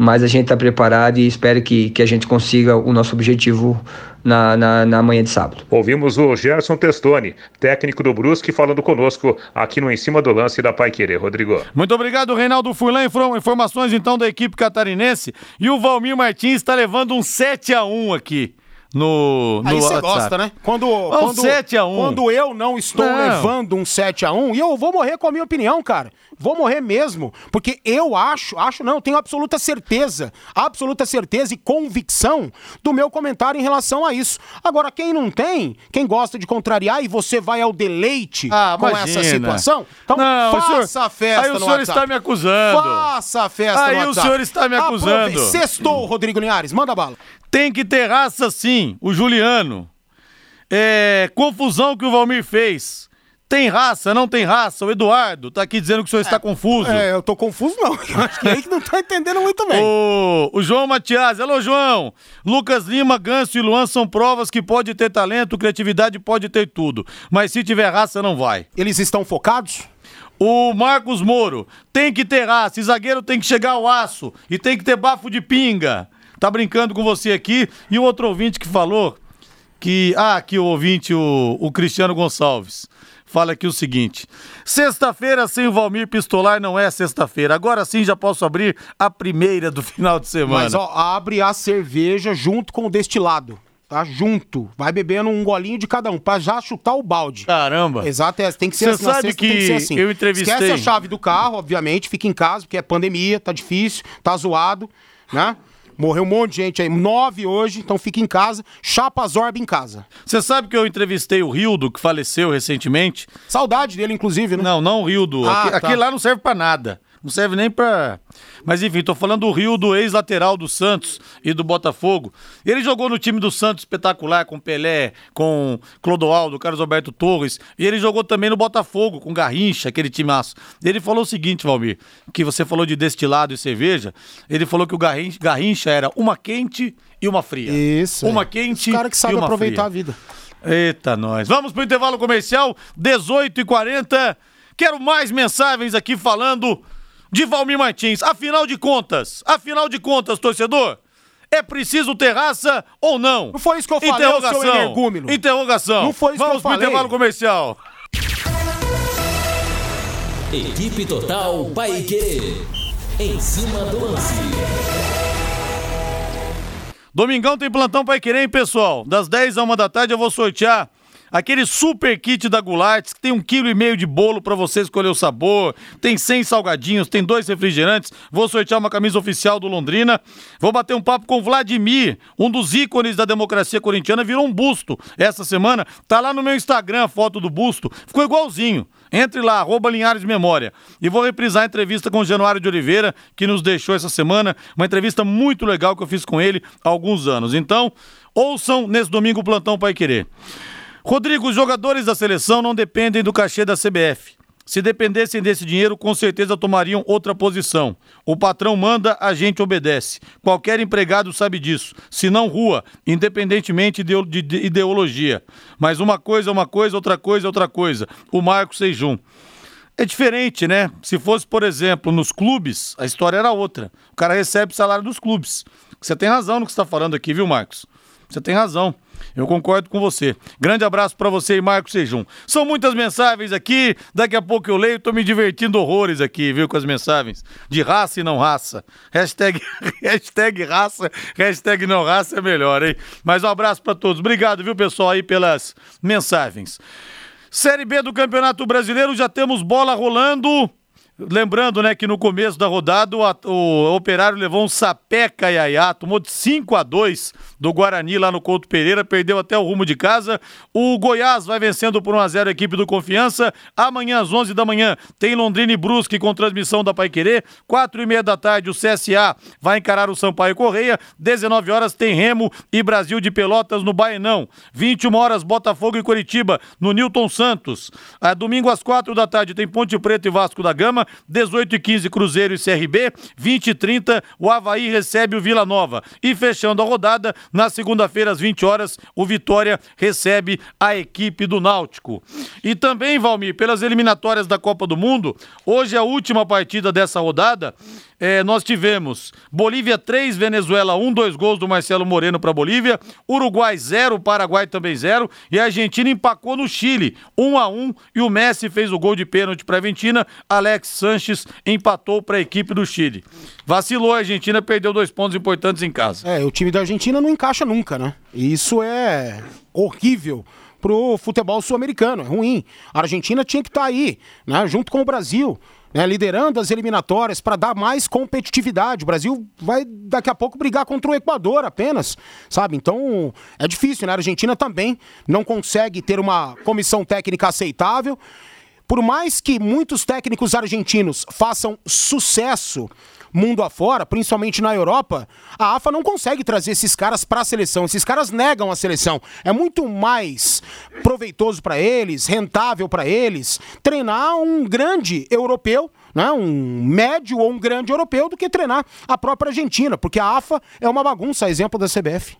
mas a gente está preparado e espero que, que a gente consiga o nosso objetivo na, na, na, manhã de sábado. Ouvimos o Gerson Testoni, técnico do Brusque, falando conosco aqui no Em Cima do Lance da Pai Querer. Rodrigo. Muito obrigado, Reinaldo Furlan. Informações então da equipe catarinense. E o Valmir Martins está levando um 7 a 1 aqui no, no Aí você gosta, né? Quando, quando, 7 a 1. quando eu não estou não. levando um 7 a 1 e eu vou morrer com a minha opinião, cara. Vou morrer mesmo, porque eu acho, acho não, tenho absoluta certeza, absoluta certeza e convicção do meu comentário em relação a isso. Agora, quem não tem, quem gosta de contrariar e você vai ao deleite ah, com imagina. essa situação, então não, faça senhor, a festa Aí o senhor está me acusando. Faça a festa aí no o senhor está me acusando. Aprove... Sextou, Rodrigo Linhares, manda bala. Tem que ter raça sim, o Juliano. É, confusão que o Valmir fez. Tem raça, não tem raça? O Eduardo tá aqui dizendo que o senhor é, está confuso. É, eu tô confuso não. Eu acho que é aí que não tá entendendo muito bem. O, o João Matias, alô João. Lucas Lima, Ganso e Luan são provas que pode ter talento, criatividade, pode ter tudo. Mas se tiver raça, não vai. Eles estão focados? O Marcos Moro, tem que ter raça, e zagueiro tem que chegar ao aço, e tem que ter bafo de pinga. Tá brincando com você aqui. E o outro ouvinte que falou que. Ah, aqui o ouvinte, o, o Cristiano Gonçalves fala aqui o seguinte: sexta-feira sem o Valmir Pistolar não é sexta-feira. Agora sim já posso abrir a primeira do final de semana. Mas ó, abre a cerveja junto com o destilado. Tá junto, vai bebendo um golinho de cada um, pra já chutar o balde. Caramba. Exato, é, tem que ser Você assim. sabe que, que assim. eu entrevistei. Esquece a chave do carro, obviamente, fica em casa, porque é pandemia, tá difícil, tá zoado, né? Morreu um monte de gente aí, nove hoje, então fica em casa, chapa Zorba em casa. Você sabe que eu entrevistei o Rildo, que faleceu recentemente? Saudade dele, inclusive, né? Não, não o Rildo. Ah, aqui, tá. aqui lá não serve para nada. Não serve nem pra. Mas enfim, tô falando do Rio, do ex-lateral do Santos e do Botafogo. Ele jogou no time do Santos espetacular, com Pelé, com Clodoaldo, Carlos Alberto Torres. E ele jogou também no Botafogo, com Garrincha, aquele timaço. Ele falou o seguinte, Valmir, que você falou de destilado e cerveja. Ele falou que o Garrincha, Garrincha era uma quente e uma fria. Isso. Uma é. quente. O cara que sabe aproveitar fria. a vida. Eita, nós. Vamos pro intervalo comercial, 18h40. Quero mais mensagens aqui falando de Valmir Martins. Afinal de contas, afinal de contas, torcedor, é preciso ter raça ou não? Não foi isso que eu falei, Interrogação. seu energúmeno. Interrogação. Não foi isso Vamos que eu falei. intervalo comercial. Equipe Total Paique. Em cima do lance. Domingão tem plantão Pai Querer, hein, pessoal? Das 10 a 1 da tarde eu vou sortear aquele super kit da Gulates, que tem um quilo e meio de bolo para você escolher o sabor, tem 100 salgadinhos, tem dois refrigerantes. Vou sortear uma camisa oficial do Londrina. Vou bater um papo com Vladimir, um dos ícones da democracia corintiana, virou um busto essa semana. Tá lá no meu Instagram a foto do busto, ficou igualzinho. Entre lá, arroba Linhares Memória. E vou reprisar a entrevista com o Januário de Oliveira, que nos deixou essa semana. Uma entrevista muito legal que eu fiz com ele há alguns anos. Então, ouçam nesse domingo o Plantão Pai Querer. Rodrigo, os jogadores da seleção não dependem do cachê da CBF. Se dependessem desse dinheiro, com certeza tomariam outra posição. O patrão manda, a gente obedece. Qualquer empregado sabe disso. Se não, rua, independentemente de ideologia. Mas uma coisa é uma coisa, outra coisa é outra coisa. O Marco Seijum. É diferente, né? Se fosse, por exemplo, nos clubes, a história era outra. O cara recebe salário dos clubes. Você tem razão no que está falando aqui, viu, Marcos? Você tem razão. Eu concordo com você. Grande abraço para você e Marco Sejum. São muitas mensagens aqui, daqui a pouco eu leio, tô me divertindo horrores aqui, viu, com as mensagens. De raça e não raça. Hashtag, hashtag raça, hashtag não raça é melhor, hein? Mas um abraço para todos. Obrigado, viu, pessoal, aí pelas mensagens. Série B do Campeonato Brasileiro, já temos bola rolando. Lembrando, né, que no começo da rodada o, o Operário levou um sapeca Iaiá, tomou de 5 a 2 do Guarani lá no Couto Pereira, perdeu até o rumo de casa. O Goiás vai vencendo por 1 a 0 a equipe do Confiança. Amanhã às 11 da manhã tem Londrina e Brusque com transmissão da Paiquerê. Quatro e meia da tarde o CSA vai encarar o Sampaio Correia. 19 horas tem Remo e Brasil de Pelotas no Baenão. 21 horas Botafogo e Curitiba no Newton Santos. A, domingo às 4 da tarde tem Ponte Preta e Vasco da Gama. 18 e 15 Cruzeiro e CRB, 20 e 30 o Havaí recebe o Vila Nova. E fechando a rodada, na segunda-feira às 20 horas, o Vitória recebe a equipe do Náutico. E também, Valmir, pelas eliminatórias da Copa do Mundo, hoje é a última partida dessa rodada é, nós tivemos Bolívia 3, Venezuela 1, dois gols do Marcelo Moreno para Bolívia, Uruguai 0, Paraguai também 0 e a Argentina empacou no Chile 1 a 1 e o Messi fez o gol de pênalti para a Argentina, Alex Sanches empatou para a equipe do Chile. Vacilou a Argentina, perdeu dois pontos importantes em casa. É, o time da Argentina não encaixa nunca, né? E isso é horrível pro futebol sul-americano, é ruim. A Argentina tinha que estar tá aí, né, junto com o Brasil né, liderando as eliminatórias para dar mais competitividade. O Brasil vai daqui a pouco brigar contra o Equador apenas, sabe? Então é difícil, né? A Argentina também não consegue ter uma comissão técnica aceitável. Por mais que muitos técnicos argentinos façam sucesso mundo afora, principalmente na Europa, a AFA não consegue trazer esses caras para a seleção. Esses caras negam a seleção. É muito mais proveitoso para eles, rentável para eles, treinar um grande europeu né, um médio ou um grande europeu do que treinar a própria Argentina, porque a AFA é uma bagunça, exemplo da CBF.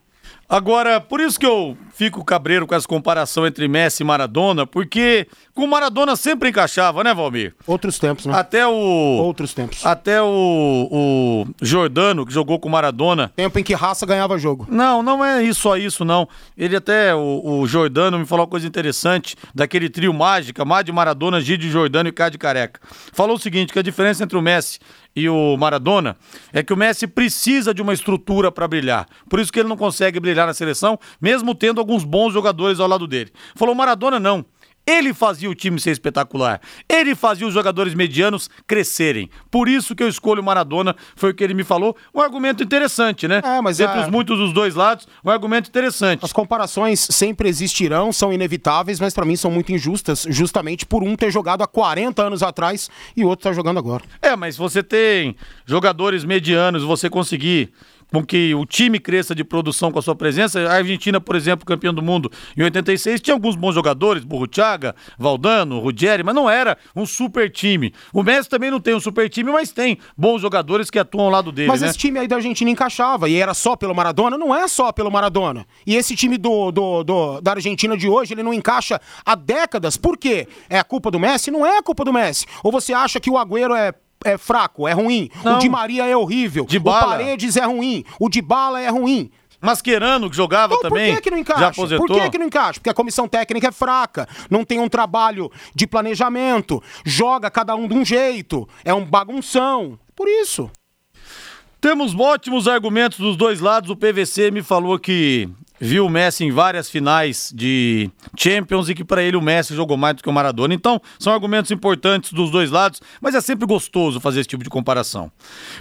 Agora, por isso que eu fico cabreiro com essa comparação entre Messi e Maradona, porque com Maradona sempre encaixava, né, Valmir? Outros tempos, né? Até o. Outros tempos. Até o, o Jordano, que jogou com Maradona. Tempo em que raça ganhava jogo. Não, não é isso, só isso, não. Ele até, o, o Jordano, me falou uma coisa interessante daquele trio mágica, Mad Maradona, Gide Jordano e Cade Careca. Falou o seguinte: que a diferença entre o Messi e o Maradona é que o Messi precisa de uma estrutura para brilhar. Por isso que ele não consegue brilhar na seleção, mesmo tendo alguns bons jogadores ao lado dele. Falou Maradona não. Ele fazia o time ser espetacular. Ele fazia os jogadores medianos crescerem. Por isso que eu escolho o Maradona, foi o que ele me falou. Um argumento interessante, né? É, mas Entre é... os muitos dos dois lados, um argumento interessante. As comparações sempre existirão, são inevitáveis, mas para mim são muito injustas, justamente por um ter jogado há 40 anos atrás e o outro tá jogando agora. É, mas você tem jogadores medianos, você conseguir com que o time cresça de produção com a sua presença. A Argentina, por exemplo, campeão do mundo em 86, tinha alguns bons jogadores, Burruchaga, Valdano, Ruggeri, mas não era um super time. O Messi também não tem um super time, mas tem bons jogadores que atuam ao lado dele. Mas né? esse time aí da Argentina encaixava e era só pelo Maradona? Não é só pelo Maradona. E esse time do, do, do, da Argentina de hoje, ele não encaixa há décadas. Por quê? É a culpa do Messi? Não é a culpa do Messi. Ou você acha que o Agüero é é fraco, é ruim. Não. O Di Maria é horrível. De o bala. Paredes é ruim. O de bala é ruim. Mascherano, que jogava Então, também. Por que, que não encaixa? Já aposentou. Por que, que não encaixa? Porque a comissão técnica é fraca, não tem um trabalho de planejamento, joga cada um de um jeito, é um bagunção. Por isso. Temos ótimos argumentos dos dois lados. O PVC me falou que viu o Messi em várias finais de Champions e que para ele o Messi jogou mais do que o Maradona. Então, são argumentos importantes dos dois lados, mas é sempre gostoso fazer esse tipo de comparação.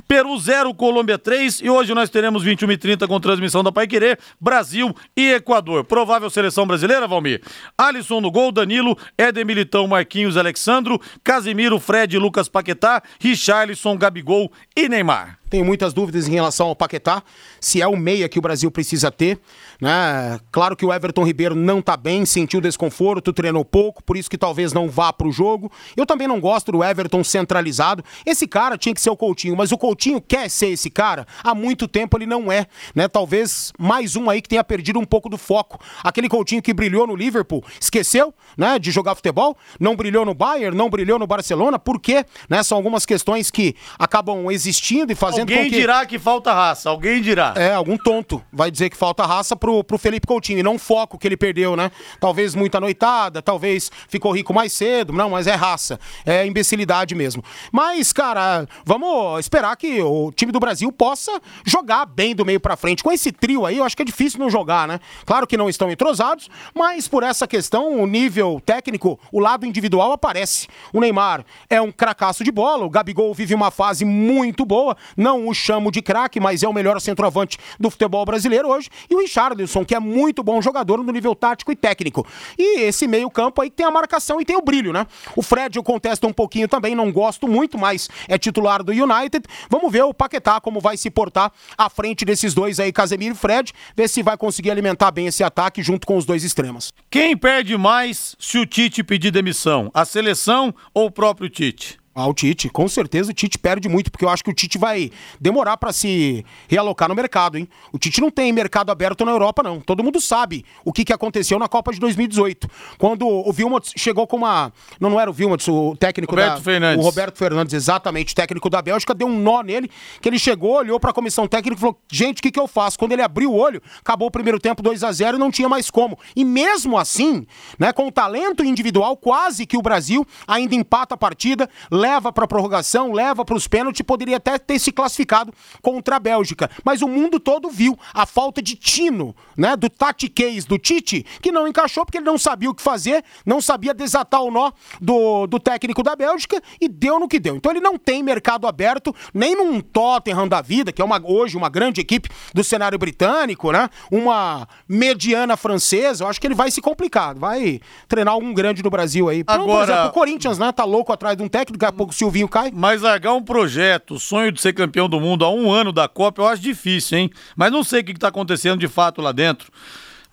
Peru 0, Colômbia 3 e hoje nós teremos 21 e 30 com transmissão da Paiquerê, Brasil e Equador. Provável seleção brasileira, Valmir? Alisson no gol, Danilo, Éder Militão, Marquinhos, Alexandro, Casimiro, Fred, Lucas Paquetá, Richarlison, Gabigol e Neymar. Tenho muitas dúvidas em relação ao Paquetá, se é o meia que o Brasil precisa ter. Né? Claro que o Everton Ribeiro não tá bem, sentiu desconforto, treinou pouco, por isso que talvez não vá pro jogo. Eu também não gosto do Everton centralizado. Esse cara tinha que ser o Coutinho, mas o Coutinho quer ser esse cara. Há muito tempo ele não é, né? Talvez mais um aí que tenha perdido um pouco do foco. Aquele Coutinho que brilhou no Liverpool, esqueceu, né, de jogar futebol, não brilhou no Bayern, não brilhou no Barcelona, por quê? Né? São algumas questões que acabam existindo e fazendo Alguém com que dirá que falta raça, alguém dirá. é, algum tonto vai dizer que falta raça pro, pro Felipe Coutinho, e não o foco que ele perdeu, né? Talvez muita noitada, talvez ficou rico mais cedo, não, mas é raça, é imbecilidade mesmo. Mas, cara, vamos esperar que o time do Brasil possa jogar bem do meio pra frente. Com esse trio aí, eu acho que é difícil não jogar, né? Claro que não estão entrosados, mas por essa questão, o nível técnico, o lado individual aparece. O Neymar é um cracaço de bola, o Gabigol vive uma fase muito boa, não o chamo de craque, mas é o melhor centroavante do futebol brasileiro hoje, e o Richarlison, que é muito bom jogador no nível tático e técnico. E esse meio-campo aí que tem a marcação e tem o brilho, né? O Fred eu contesto um pouquinho também, não gosto muito, mas é titular do United. Vamos ver o Paquetá como vai se portar à frente desses dois aí, Casemiro e Fred, ver se vai conseguir alimentar bem esse ataque junto com os dois extremos. Quem perde mais se o Tite pedir demissão? A seleção ou o próprio Tite? Ah, o Tite, com certeza o Tite perde muito, porque eu acho que o Tite vai demorar pra se realocar no mercado, hein? O Tite não tem mercado aberto na Europa, não. Todo mundo sabe o que, que aconteceu na Copa de 2018. Quando o Vilmot chegou com uma. Não, não era o Vilmot, o técnico Roberto da. Fernandes. O Roberto Fernandes, exatamente, técnico da Bélgica, deu um nó nele, que ele chegou, olhou pra comissão técnica e falou: gente, o que, que eu faço? Quando ele abriu o olho, acabou o primeiro tempo 2 a 0 e não tinha mais como. E mesmo assim, né, com o talento individual, quase que o Brasil ainda empata a partida, leva pra prorrogação, leva pros pênaltis, poderia até ter se classificado contra a Bélgica. Mas o mundo todo viu a falta de tino, né, do tatiquez do Tite, que não encaixou porque ele não sabia o que fazer, não sabia desatar o nó do, do técnico da Bélgica e deu no que deu. Então ele não tem mercado aberto nem num Tottenham da vida, que é uma, hoje uma grande equipe do cenário britânico, né? Uma mediana francesa, eu acho que ele vai se complicar, vai treinar algum grande do Brasil aí. Por- Por Agora- exemplo, o Corinthians, né? Tá louco atrás de um técnico, a pouco o Silvinho cai. Mas largar um projeto, o sonho de ser campeão do mundo há um ano da Copa, eu acho difícil, hein? Mas não sei o que está acontecendo de fato lá dentro.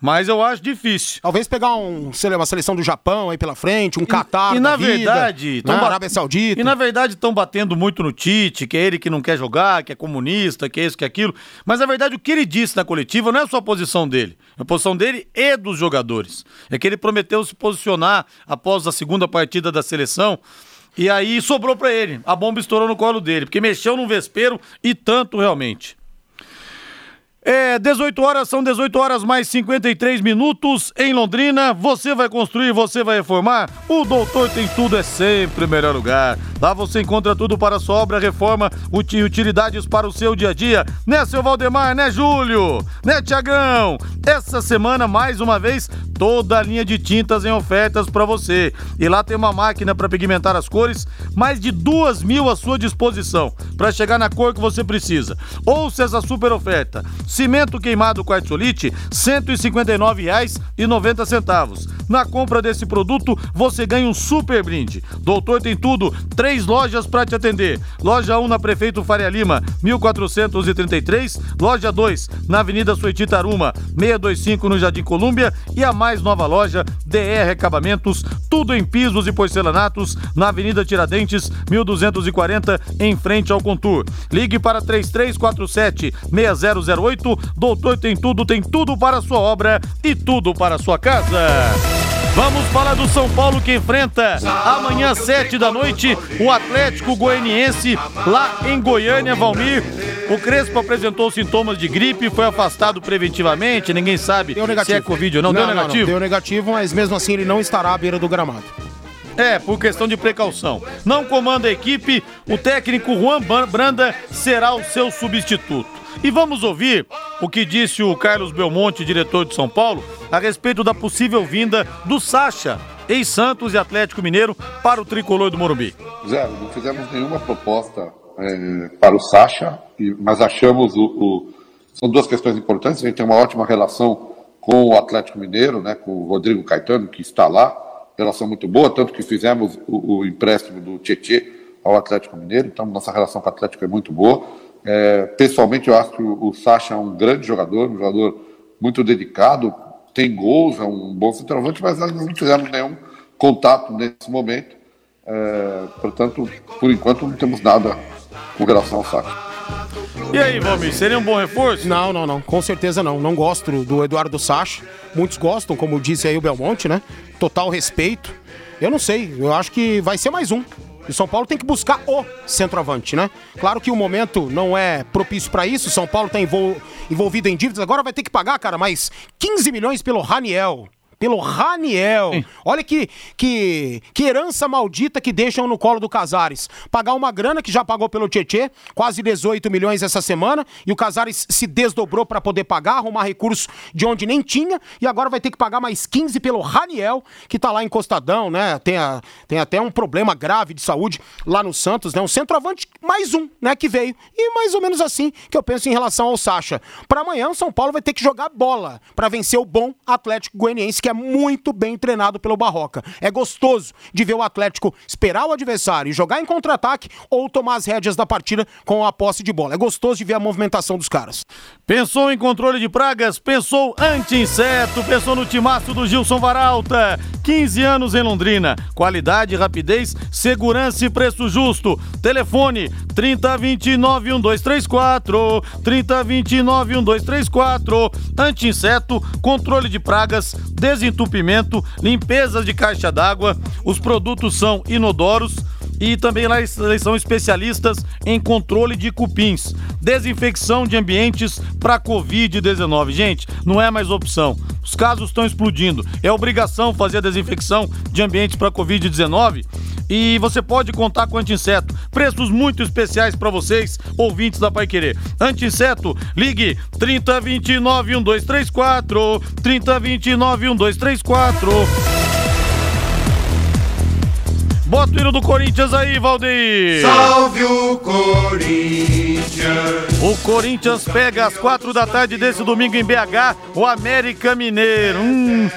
Mas eu acho difícil. Talvez pegar um, sei lá, uma seleção do Japão aí pela frente, um Catar e da na vida, verdade, né? tão ba- Arábia Saudita. E na verdade estão batendo muito no Tite, que é ele que não quer jogar, que é comunista, que é isso, que é aquilo. Mas na verdade o que ele disse na coletiva não é só a posição dele, é a posição dele e dos jogadores. É que ele prometeu se posicionar após a segunda partida da seleção. E aí sobrou pra ele. A bomba estourou no colo dele, porque mexeu num vespeiro e tanto realmente. É, 18 horas, são 18 horas mais 53 minutos em Londrina. Você vai construir, você vai reformar? O Doutor Tem Tudo é sempre o melhor lugar. Lá você encontra tudo para sua obra, reforma, uti- utilidades para o seu dia a dia. Né, seu Valdemar? Né, Júlio? Né, Tiagão? Essa semana, mais uma vez, toda a linha de tintas em ofertas para você. E lá tem uma máquina para pigmentar as cores, mais de duas mil à sua disposição, para chegar na cor que você precisa. Ouça essa super oferta. Cimento queimado quartzolite, R$ 159,90. Na compra desse produto, você ganha um super brinde. Doutor tem tudo, três lojas para te atender. Loja 1 na Prefeito Faria Lima, 1433. Loja 2 na Avenida Sueti Taruma, 625 no Jardim Colúmbia. E a mais nova loja, DR Acabamentos, tudo em pisos e porcelanatos, na Avenida Tiradentes, 1240, em frente ao Contour. Ligue para 3347 6008. Doutor tem tudo, tem tudo para a sua obra e tudo para a sua casa. Vamos falar do São Paulo que enfrenta amanhã, sete da noite, o Atlético Goianiense lá em Goiânia, Valmir. O Crespo apresentou sintomas de gripe, foi afastado preventivamente, ninguém sabe se é Covid ou não. Deu negativo? deu negativo, mas mesmo assim ele não estará à beira do gramado. É, por questão de precaução. Não comanda a equipe, o técnico Juan Branda será o seu substituto. E vamos ouvir o que disse o Carlos Belmonte, diretor de São Paulo, a respeito da possível vinda do Sacha, ex-Santos e Atlético Mineiro, para o tricolor do Morumbi. Zé, não fizemos nenhuma proposta é, para o Sacha, mas achamos o, o, São duas questões importantes. A gente tem uma ótima relação com o Atlético Mineiro, né, com o Rodrigo Caetano, que está lá, relação muito boa, tanto que fizemos o, o empréstimo do Tietê ao Atlético Mineiro, então nossa relação com o Atlético é muito boa. É, pessoalmente, eu acho que o, Sacha é um grande jogador, um jogador muito dedicado, tem gols, é um bom centroavante, mas nós não fizemos nenhum contato nesse momento. É, portanto, por enquanto, não temos nada com relação ao Sacha. E aí, Valmir, seria um bom reforço? Não, não, não. Com certeza não. Não gosto do Eduardo Sacha. Muitos gostam, como disse aí o Belmonte, né? Total respeito. Eu não sei. Eu acho que vai ser mais um. E São Paulo tem que buscar o centroavante, né? Claro que o momento não é propício para isso. São Paulo está envol... envolvido em dívidas. Agora vai ter que pagar, cara, mais 15 milhões pelo Raniel pelo Raniel. Olha que, que, que herança maldita que deixam no colo do Casares. Pagar uma grana que já pagou pelo Tietê, quase 18 milhões essa semana, e o Casares se desdobrou para poder pagar, arrumar recurso de onde nem tinha, e agora vai ter que pagar mais 15 pelo Raniel, que tá lá encostadão, né? Tem, a, tem até um problema grave de saúde lá no Santos, né? Um centroavante, mais um, né? Que veio. E mais ou menos assim que eu penso em relação ao Sacha. Para amanhã, o São Paulo vai ter que jogar bola para vencer o bom Atlético Goianiense, que é muito bem treinado pelo Barroca. É gostoso de ver o Atlético esperar o adversário e jogar em contra-ataque ou tomar as rédeas da partida com a posse de bola. É gostoso de ver a movimentação dos caras. Pensou em controle de pragas? Pensou anti-inseto? Pensou no timaço do Gilson Varalta? 15 anos em Londrina. Qualidade, rapidez, segurança e preço justo. Telefone 3029 1234. 3029 1234. Anti-inseto, controle de pragas, desentupimento, limpeza de caixa d'água. Os produtos são inodoros e também lá eles são especialistas em controle de cupins, desinfecção de ambientes para Covid-19. Gente, não é mais opção. Os casos estão explodindo. É obrigação fazer a desinfecção de ambientes para Covid-19 e você pode contar com anti-inseto. Preços muito especiais para vocês, ouvintes da Pai Querer. Anti-inseto, ligue 3029 1234, 3029 1234. Bota o hino do Corinthians aí, Valdeir! Salve o Corinthians! O Corinthians pega às quatro da tarde desse domingo em BH, o América Mineiro. Hum,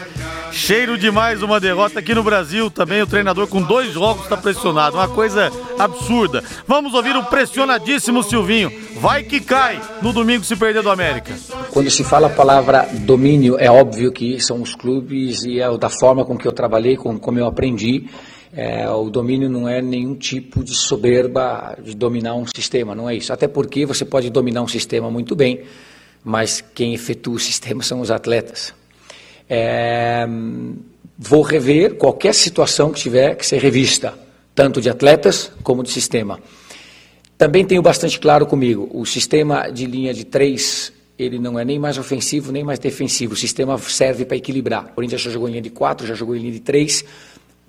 cheiro demais uma derrota aqui no Brasil. Também o treinador com dois jogos está pressionado. Uma coisa absurda. Vamos ouvir o pressionadíssimo Silvinho. Vai que cai no domingo se perder do América. Quando se fala a palavra domínio, é óbvio que são os clubes e é da forma com que eu trabalhei, com como eu aprendi. É, o domínio não é nenhum tipo de soberba de dominar um sistema, não é isso. Até porque você pode dominar um sistema muito bem, mas quem efetua o sistema são os atletas. É, vou rever qualquer situação que tiver que ser revista, tanto de atletas como de sistema. Também tenho bastante claro comigo, o sistema de linha de três, ele não é nem mais ofensivo nem mais defensivo. O sistema serve para equilibrar. O Corinthians já jogou em linha de quatro, já jogou em linha de três,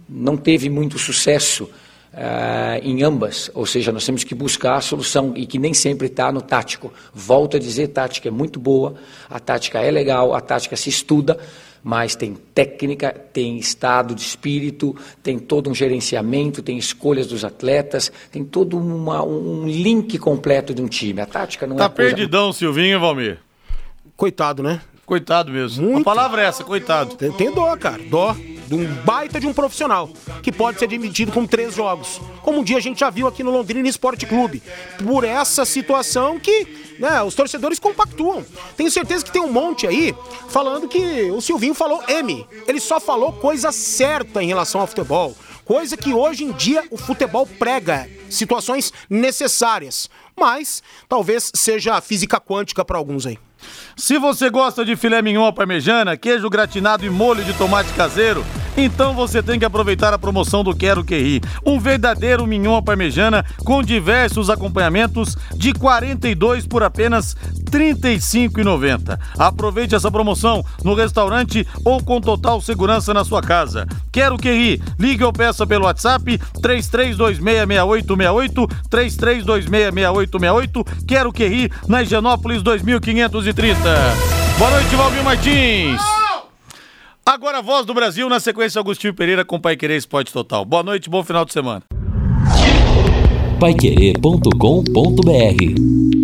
não teve muito sucesso uh, em ambas, ou seja, nós temos que buscar a solução e que nem sempre está no tático. Volto a dizer, tática é muito boa, a tática é legal, a tática se estuda, mas tem técnica, tem estado de espírito, tem todo um gerenciamento, tem escolhas dos atletas, tem todo uma, um link completo de um time. A tática não tá é. Tá perdidão, coisa... Silvinho, Valmir. Coitado, né? Coitado mesmo. Muito. A palavra é essa, coitado. Tem, tem dó, cara. Dó de um baita de um profissional, que pode ser demitido com três jogos. Como um dia a gente já viu aqui no Londrina Esporte Clube. Por essa situação que né, os torcedores compactuam. Tenho certeza que tem um monte aí falando que o Silvinho falou M. Ele só falou coisa certa em relação ao futebol. Coisa que hoje em dia o futebol prega. Situações necessárias. Mas talvez seja física quântica para alguns aí. Se você gosta de filé mignon parmejana, queijo gratinado e molho de tomate caseiro, Então você tem que aproveitar a promoção do Quero Que Ri. Um verdadeiro mignon à parmejana com diversos acompanhamentos de 42 por apenas R$ 35,90. Aproveite essa promoção no restaurante ou com total segurança na sua casa. Quero Que Ri. Ligue ou peça pelo WhatsApp 33266868 33266868. Quero Que Ri na Higienópolis 2530. Boa noite, Valmir Martins. Agora a voz do Brasil, na sequência Agostinho Pereira com Pai Querer Esporte Total. Boa noite, bom final de semana. Paiquerê.com.br